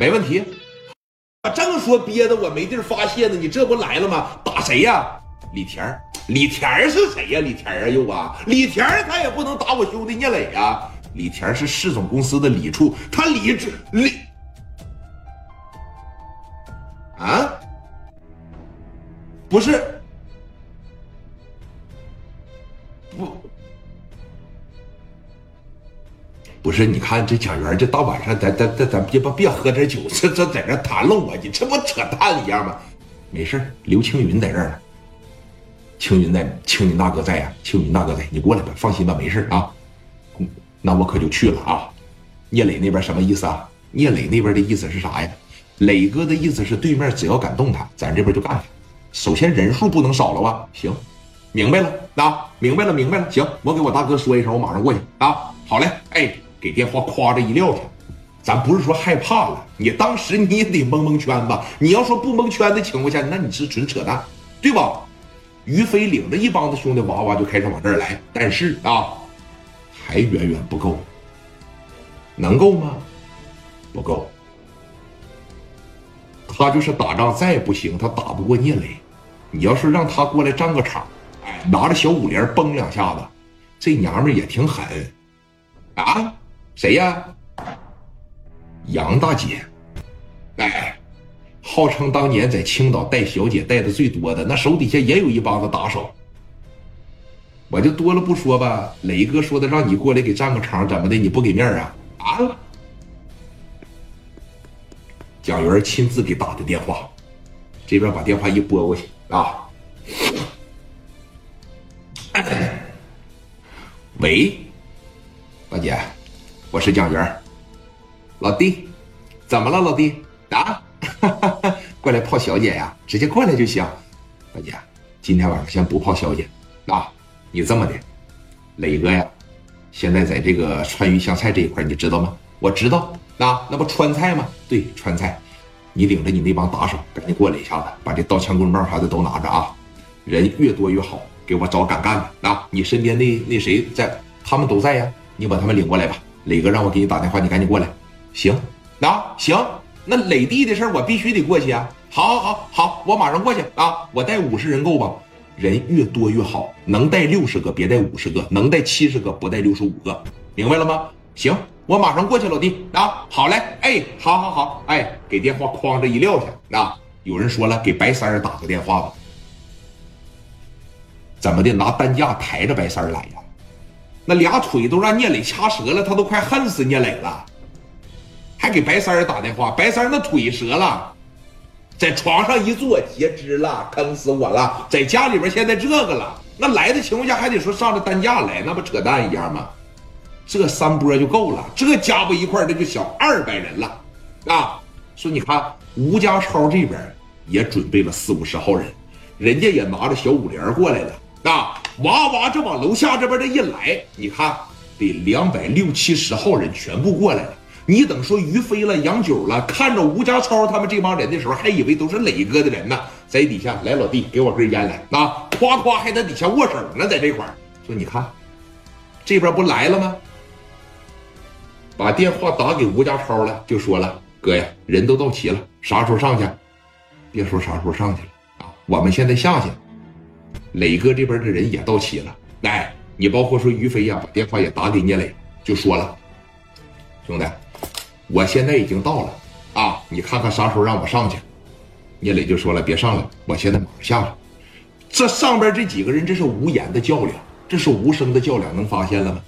没问题。我正说憋的我没地儿发泄呢，你这不来了吗？打谁呀？李田儿，李田儿是谁呀？李田儿啊又啊，李田儿他也不能打我兄弟聂磊呀。李田是市总公司的李处，他李处李啊，不是，不。不是，你看这蒋元，这大晚上，咱咱咱咱别别别喝点酒，这这在这谈论我，你这不扯淡一样吗？没事刘青云在这呢。青云在，青云大哥在呀，青云大哥在，你过来吧，放心吧，没事啊。那我可就去了啊。聂磊那边什么意思啊？聂磊那边的意思是啥呀？磊哥的意思是，对面只要敢动他，咱这边就干他。首先人数不能少了吧？行，明白了啊，明白了，明白了。行，我给我大哥说一声，我马上过去啊。好嘞，哎。给电话夸着一撂下，咱不是说害怕了，你当时你也得蒙蒙圈吧？你要说不蒙圈的情况下，那你是纯扯淡，对吧？于飞领着一帮子兄弟哇哇就开始往这儿来，但是啊，还远远不够，能够吗？不够。他就是打仗再不行，他打不过聂磊。你要是让他过来站个场，哎，拿着小五连崩两下子，这娘们也挺狠，啊？谁呀？杨大姐，哎，号称当年在青岛带小姐带的最多的，那手底下也有一帮子打手。我就多了不说吧，磊哥说的让你过来给站个场，怎么的？你不给面啊？啊！蒋元亲自给打的电话，这边把电话一拨过去啊。喂，大姐。我是蒋元，老弟，怎么了，老弟？啊，过来泡小姐呀？直接过来就行。大姐，今天晚上先不泡小姐。啊，你这么的，磊哥呀，现在在这个川渝湘菜这一块，你知道吗？我知道。啊，那不川菜吗？对，川菜。你领着你那帮打手，赶紧过来一下子，把这刀枪棍棒啥的都拿着啊！人越多越好，给我找敢干的。啊，你身边那那谁在？他们都在呀，你把他们领过来吧。磊哥让我给你打电话，你赶紧过来。行，啊行，那磊弟的事我必须得过去啊。好，好，好，我马上过去啊。我带五十人够吧？人越多越好，能带六十个别带五十个，能带七十个不带六十五个，明白了吗？行，我马上过去，老弟啊。好嘞，哎，好好好，哎，给电话哐着一撂下啊。有人说了，给白三儿打个电话吧。怎么的？拿担架抬着白三儿来呀？那俩腿都让聂磊掐折了，他都快恨死聂磊了，还给白三儿打电话。白三儿那腿折了，在床上一坐截肢了，坑死我了。在家里边现在这个了，那来的情况下还得说上着担架来，那不扯淡一样吗？这三波就够了，这加不一块那就小二百人了啊！说你看吴家超这边也准备了四五十号人，人家也拿着小五连过来了。啊，哇哇，这往楼下这边这一来，你看得两百六七十号人全部过来了。你等说于飞了、杨九了，看着吴家超他们这帮人的时候，还以为都是磊哥的人呢。在底下来，老弟，给我根烟来。啊，夸夸还在底下握手呢，在这块说你看，这边不来了吗？把电话打给吴家超了，就说了，哥呀，人都到齐了，啥时候上去？别说啥时候上去了啊，我们现在下去。磊哥这边的人也到齐了，来，你包括说于飞呀，把电话也打给聂磊，就说了，兄弟，我现在已经到了啊，你看看啥时候让我上去。聂磊就说了，别上了，我现在马上下了。这上边这几个人，这是无言的较量，这是无声的较量，能发现了吗？